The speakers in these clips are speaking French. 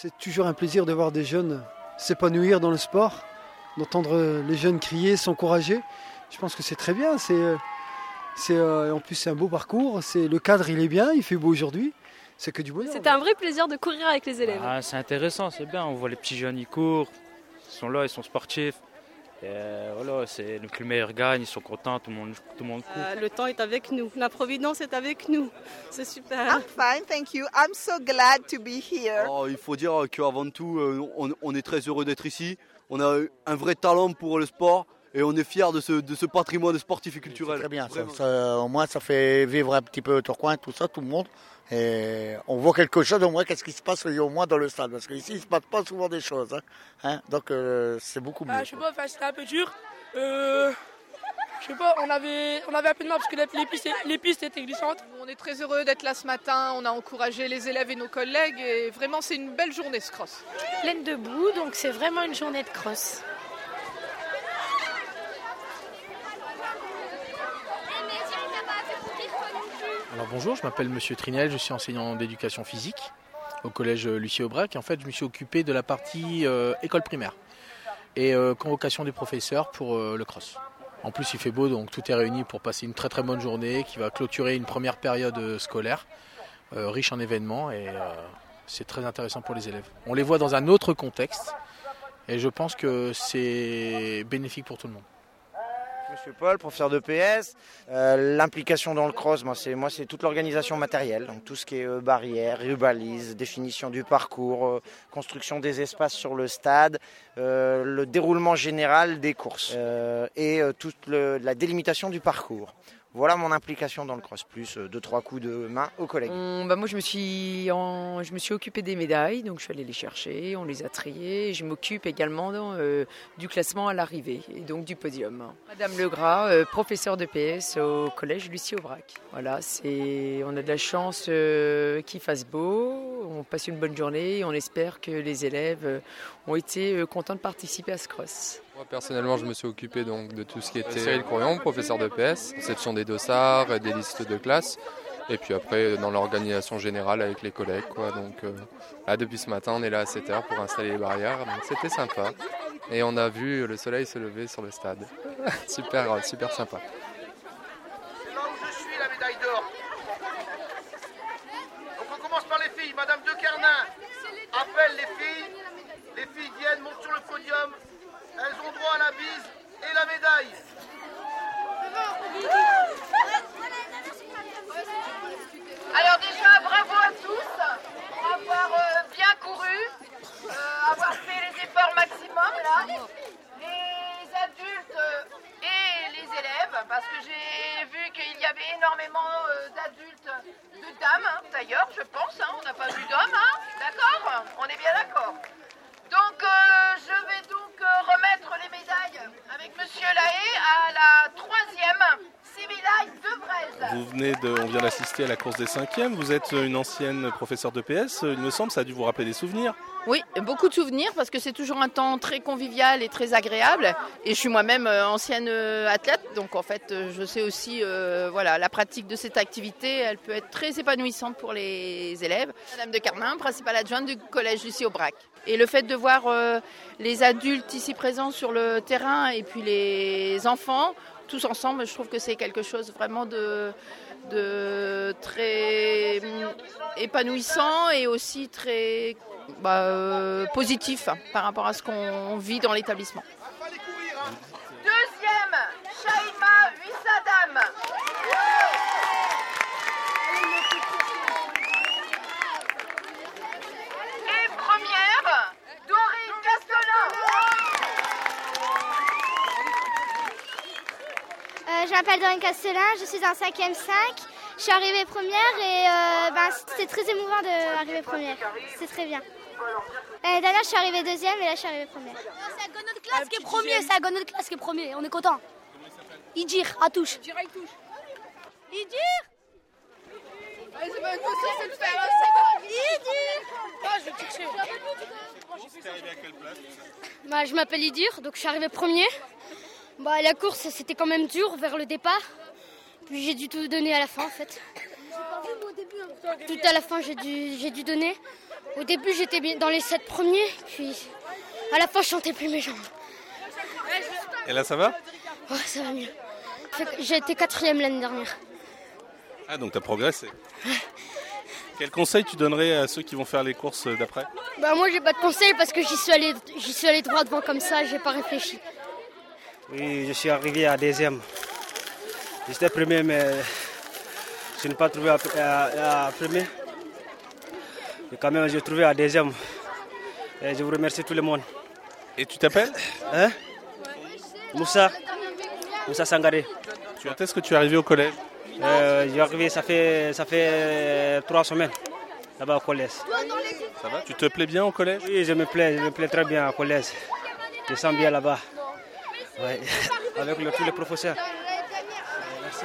C'est toujours un plaisir de voir des jeunes s'épanouir dans le sport, d'entendre les jeunes crier, s'encourager. Je pense que c'est très bien. C'est, c'est, euh, en plus, c'est un beau parcours. C'est, le cadre, il est bien, il fait beau aujourd'hui. C'est que du bonheur. C'était un vrai plaisir de courir avec les élèves. Ah, c'est intéressant, c'est bien. On voit les petits jeunes, ils courent. Ils sont là, ils sont sportifs. Et euh, voilà, c'est le meilleur gagne, ils sont contents, tout le monde, tout le monde court. Euh, le temps est avec nous, la providence est avec nous. C'est super. I'm fine, thank you. I'm so glad to be here. Oh, il faut dire qu'avant tout, euh, on, on est très heureux d'être ici. On a un vrai talent pour le sport et on est fiers de ce, de ce patrimoine sportif et culturel. Très bien, ça, ça, au moins ça fait vivre un petit peu Tourcoing, tout ça, tout le monde. Et on voit quelque chose au moins, qu'est-ce qui se passe au moins dans le stade, parce qu'ici il ne se passe pas souvent des choses. Hein. Hein? Donc euh, c'est beaucoup mieux. Ah, je sais pas, c'était un peu dur. Euh, je sais pas, on avait, on avait un peu de mal parce que les pistes, les pistes étaient glissantes. On est très heureux d'être là ce matin, on a encouragé les élèves et nos collègues et vraiment c'est une belle journée ce cross. Pleine de boue, donc c'est vraiment une journée de cross. Bonjour, je m'appelle Monsieur Trinel, je suis enseignant d'éducation physique au collège Lucie Aubrac. En fait, je me suis occupé de la partie euh, école primaire et euh, convocation des professeurs pour euh, le cross. En plus, il fait beau, donc tout est réuni pour passer une très très bonne journée qui va clôturer une première période scolaire riche en événements et c'est très intéressant pour les élèves. On les voit dans un autre contexte et je pense que c'est bénéfique pour tout le monde. Monsieur Paul, professeur de PS. Euh, L'implication dans le cross, moi c'est toute l'organisation matérielle, donc tout ce qui est euh, barrières, rubalise, définition du parcours, euh, construction des espaces sur le stade, euh, le déroulement général des courses et toute la délimitation du parcours. Voilà mon implication dans le cross, plus euh, deux trois coups de main aux collègues. Bah, moi, je me suis, je me suis occupée des médailles, donc je suis allée les chercher, on les a triées. et Je m'occupe également euh, du classement à l'arrivée et donc du podium. Madame Legras, euh, professeure de PS au collège Lucie Aubrac. Voilà, c'est, on a de la chance euh, qu'il fasse beau, on passe une bonne journée, et on espère que les élèves euh, ont été euh, contents de participer à ce cross. Moi personnellement, je me suis occupé donc de tout ce qui était Cyril Courion, professeur de PS, conception des dossards, des listes de classe, et puis après dans l'organisation générale avec les collègues. Donc euh, là, depuis ce matin, on est là à 7h pour installer les barrières, donc c'était sympa. Et on a vu le soleil se lever sur le stade. super, super sympa. Je suis la médaille d'or. Donc on commence par les filles. Madame de Kernin appelle les filles. Les filles viennent, montent sur le podium. Elles ont droit à la bise et la médaille. Alors déjà, bravo à tous pour avoir euh, bien couru, euh, avoir fait les efforts maximum là. Les adultes euh, et les élèves, parce que j'ai vu qu'il y avait énormément euh, d'adultes, de dames hein, d'ailleurs, je pense. hein. on n'a pas vu d'hommes, hein. d'accord On est bien Donc euh, je vais donc euh, remettre les médailles avec Monsieur Lahaye à la troisième. Vous venez de, on vient d'assister à la course des cinquièmes. Vous êtes une ancienne professeure de PS. Il me semble, ça a dû vous rappeler des souvenirs. Oui, beaucoup de souvenirs parce que c'est toujours un temps très convivial et très agréable. Et je suis moi-même euh, ancienne euh, athlète, donc en fait, euh, je sais aussi, euh, voilà, la pratique de cette activité, elle peut être très épanouissante pour les élèves. Madame de Carmin, principale adjointe du collège Lucie Aubrac. Et le fait de voir euh, les adultes ici présents sur le terrain et puis les enfants, tous ensemble, je trouve que c'est quelque chose vraiment de, très hum, épanouissant et aussi très bah, euh, positif par rapport à ce qu'on vit dans l'établissement. Deuxième, Shaima Huissadam. Et première, Dorine Castelin. Euh, je m'appelle Dorine Castellin, je suis en 5e 5. Je suis arrivée première et euh, ben, c'était très émouvant d'arriver première. C'est très bien. L'année dernière, je suis arrivée deuxième et là, je suis arrivée première. C'est à notre classe qui est premier, c'est à notre classe qui est premier, on est content. Idir, à touche. Idir. C'est de faire Ah, je vais te chercher. Bah, je m'appelle Idir, donc je suis arrivé premier. Bah, la course, c'était quand même dur vers le départ. Puis j'ai dû tout donner à la fin, en fait. Tout à la fin, j'ai dû, j'ai dû donner. Au début, j'étais bien dans les sept premiers, puis à la fin, je sentais plus mes jambes. Et là, ça va? Oh, ça va mieux. J'ai été quatrième l'année dernière. Ah, donc tu as progressé. Quel conseil tu donnerais à ceux qui vont faire les courses d'après? Bah moi j'ai pas de conseil parce que j'y suis allé j'y suis allé droit devant comme ça, j'ai pas réfléchi. Oui, je suis arrivé à deuxième. J'étais premier mais je n'ai pas trouvé à, à- à premier. Et quand même j'ai trouvé à deuxième. Et je vous remercie tout le monde. Et tu t'appelles Hein? Moussa. Moussa Sangaré. Tu quand est-ce que tu es arrivé au collège Euh, j'ai arrivé, ça fait, ça fait euh, trois semaines là-bas au collège. Ça va Tu te plais bien au collège? Oui, je me plais, je me plais très bien au collège. Je sens bien là-bas. Ouais. Avec le- tous les professeurs. Merci.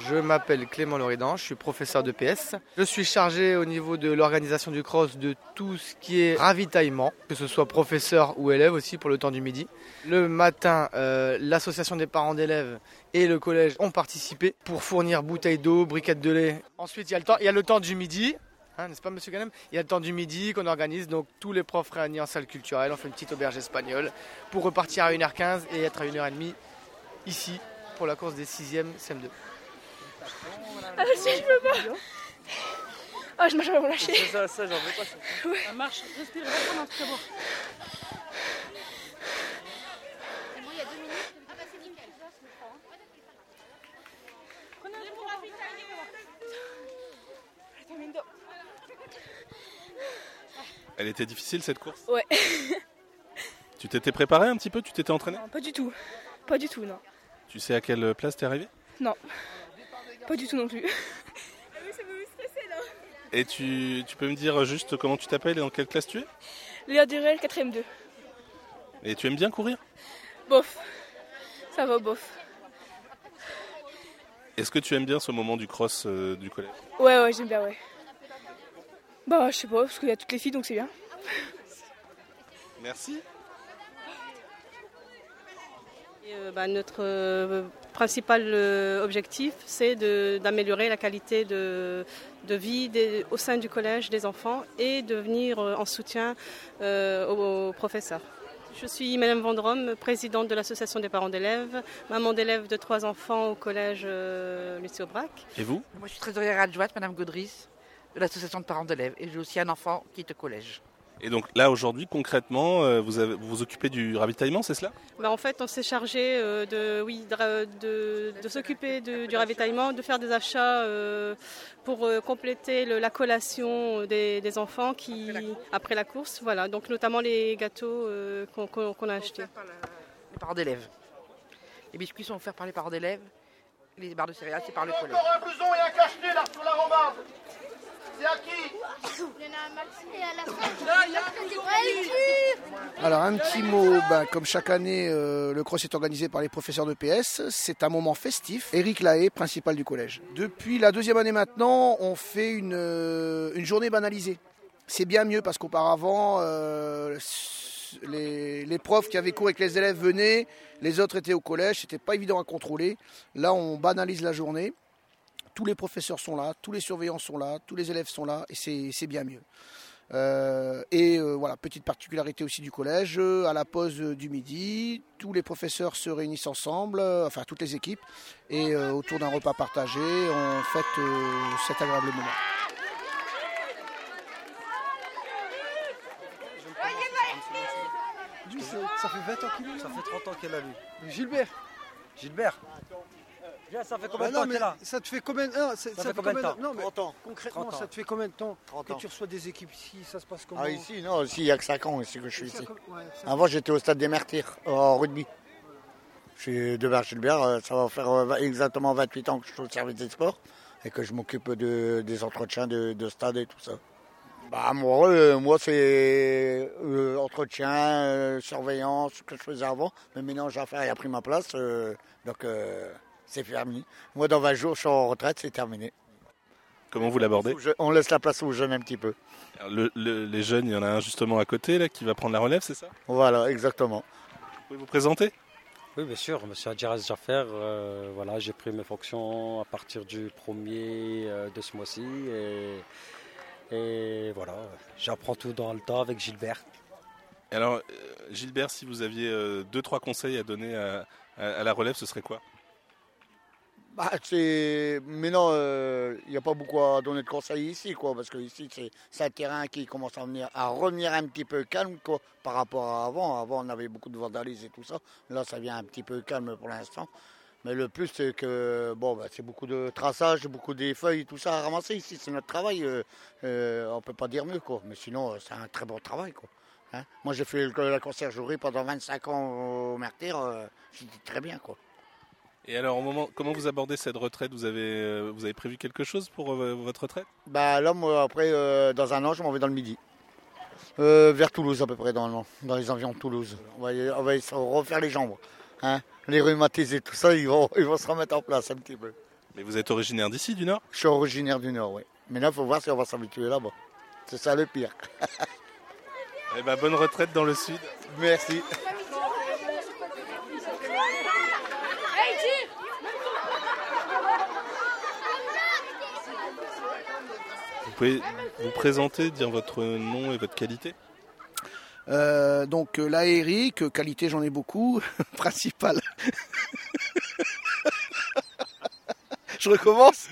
Je m'appelle Clément Loridan, je suis professeur de PS. Je suis chargé au niveau de l'organisation du cross de tout ce qui est ravitaillement, que ce soit professeur ou élève aussi pour le temps du midi. Le matin, euh, l'association des parents d'élèves et le collège ont participé pour fournir bouteilles d'eau, briquettes de lait. Ensuite, il y a le temps, il y a le temps du midi. Hein, N'est-ce pas, monsieur Ganem? Il y a le temps du midi qu'on organise, donc tous les profs réunis en salle culturelle. On fait une petite auberge espagnole pour repartir à 1h15 et être à 1h30 ici pour la course des 6e CM2. Ah, si, je peux pas. Ah, je marche pas lâcher. Ça, ça, j'en veux pas. ça. Ouais. marche, respire, reprends notre d'abord. Elle était difficile cette course? Ouais. Tu t'étais préparé un petit peu? Tu t'étais entraîné? Pas du tout. Pas du tout, non. Tu sais à quelle place t'es arrivé? Non. Pas du tout non plus. Et tu, tu peux me dire juste comment tu t'appelles et dans quelle classe tu es? Léa Durel, 4ème 2. Et tu aimes bien courir? Bof. Ça va, bof. Est-ce que tu aimes bien ce moment du cross euh, du collège? Ouais, ouais, j'aime bien, ouais. Bah, je sais pas, parce qu'il y a toutes les filles, donc c'est bien. Merci. Et, euh, bah, notre euh, principal euh, objectif, c'est d'améliorer la qualité de, de vie des- au sein du collège des enfants et de venir en soutien euh, aux, aux professeurs. Je suis Madame Vendrome, présidente de l'association des parents d'élèves, maman d'élèves de trois enfants au collège euh, Lucie Aubrac. Et vous? Moi, je suis trésorière adjointe, Madame Gaudris, de l'association de parents d'élèves. Et j'ai aussi un enfant qui est au collège. Et donc là aujourd'hui concrètement, euh, vous, avez- vous vous occupez du ravitaillement, c'est cela? Bah, en fait, on s'est chargé euh, de, oui, de, de- de s'occuper de- du ravitaillement, de faire des achats euh, pour euh, compléter le- la collation des, des enfants qui, après la course, voilà. Donc notamment les gâteaux euh, qu'on qu'on- qu'on a achetés. Les parents d'élèves. Les biscuits sont offerts par les parents d'élèves. Les barres de céréales, c'est par le collège. Encore un blouson et un cache-nez là sur la rambarde. C'est à qui Alors un petit mot, ben, comme chaque année, euh, le cross est organisé par les professeurs de PS. C'est un moment festif. Éric Lahaye, principal du collège. Depuis la deuxième année maintenant, on fait une, euh, une journée banalisée. C'est bien mieux parce qu'auparavant, euh, les, les profs qui avaient cours avec les élèves venaient, les autres étaient au collège, c'était pas évident à contrôler. Là, on banalise la journée. Tous les professeurs sont là, tous les surveillants sont là, tous les élèves sont là, et c'est bien mieux. Euh, et euh, voilà, petite particularité aussi du collège, à la pause du midi, tous les professeurs se réunissent ensemble, euh, enfin toutes les équipes, et euh, autour d'un repas partagé, on fête euh, cet agréable moment. Lui, ça fait 20 ans qu'il est là. Ça fait 30 ans qu'elle a. Mais Gilbert. Gilbert Ça fait combien Bah de temps que là Ça te fait combien non, c'est- Ça fait combien de temps Non, mais 30 ans. concrètement, 30 ans. ça te fait combien de temps 30 que tu reçois des équipes ici? Ça se passe comment? Ah ici, non, ici, il n'y a que 5 ans ici que je suis Ici, Avant, j'étais au stade des Martyrs, en rugby. Je suis de Gilbert, euh, ça va faire euh, exactement 28 ans que je suis au service des sports et que je m'occupe de, des entretiens de, de stade et tout ça. Bah, moi, euh, moi c'est euh, entretien, euh, surveillance, ce que je faisais avant. Mais maintenant, j'ai affaire, il a pris ma place, euh, donc euh, c'est fini. Moi, dans 20 jours, je suis en retraite, c'est terminé. Comment vous l'abordez On laisse la place aux jeunes un petit peu. Le- le- Les jeunes, il y en a un justement à côté là qui va prendre la relève, c'est ça Voilà, exactement. Vous pouvez vous présenter Oui, bien sûr, monsieur Adjiraz Jaffer, euh, voilà, j'ai pris mes fonctions à partir du 1er euh, de ce mois-ci et, et voilà, j'apprends tout dans le temps avec Gilbert. Alors, euh, Gilbert, si vous aviez euh, deux, trois conseils à donner à, à- à la relève, ce serait quoi? Bah. Mais non, il n'y a pas beaucoup à donner de conseils ici, quoi, parce que ici, c'est, un terrain qui commence à, venir, à revenir un petit peu calme, quoi, par rapport à avant. Avant, on avait beaucoup de vandalisme et tout ça. Là, ça vient un petit peu calme pour l'instant. Mais le plus, c'est que, bon, bah, c'est beaucoup de traçage, beaucoup des feuilles, tout ça à ramasser ici. C'est notre travail. euh, euh, on ne peut pas dire mieux, quoi. Mais sinon, euh, c'est un très bon travail, quoi. Hein Moi, j'ai fait la conciergerie pendant 25 ans au Mertir. euh, J'étais très bien, quoi. Et alors, au moment, comment vous abordez cette retraite? Vous avez, euh, vous avez prévu quelque chose pour euh, votre retraite? Bah là, moi, après, euh, dans un an, je m'en vais dans le midi. Euh, vers Toulouse, à peu près, dans, dans les environs de Toulouse. On va, on va refaire les jambes. Hein les rhumatismes et tout ça, ils vont, ils vont se remettre en place un petit peu. Mais vous êtes originaire d'ici, du Nord? Je suis originaire du Nord, oui. Mais là, il faut voir si on va s'habituer là-bas. C'est ça le pire. Eh ben, bonne retraite dans le Sud. Merci. Vous pouvez vous présenter, dire votre nom et votre qualité Euh, donc euh, là, Eric, euh, qualité, j'en ai beaucoup. Principal. Je recommence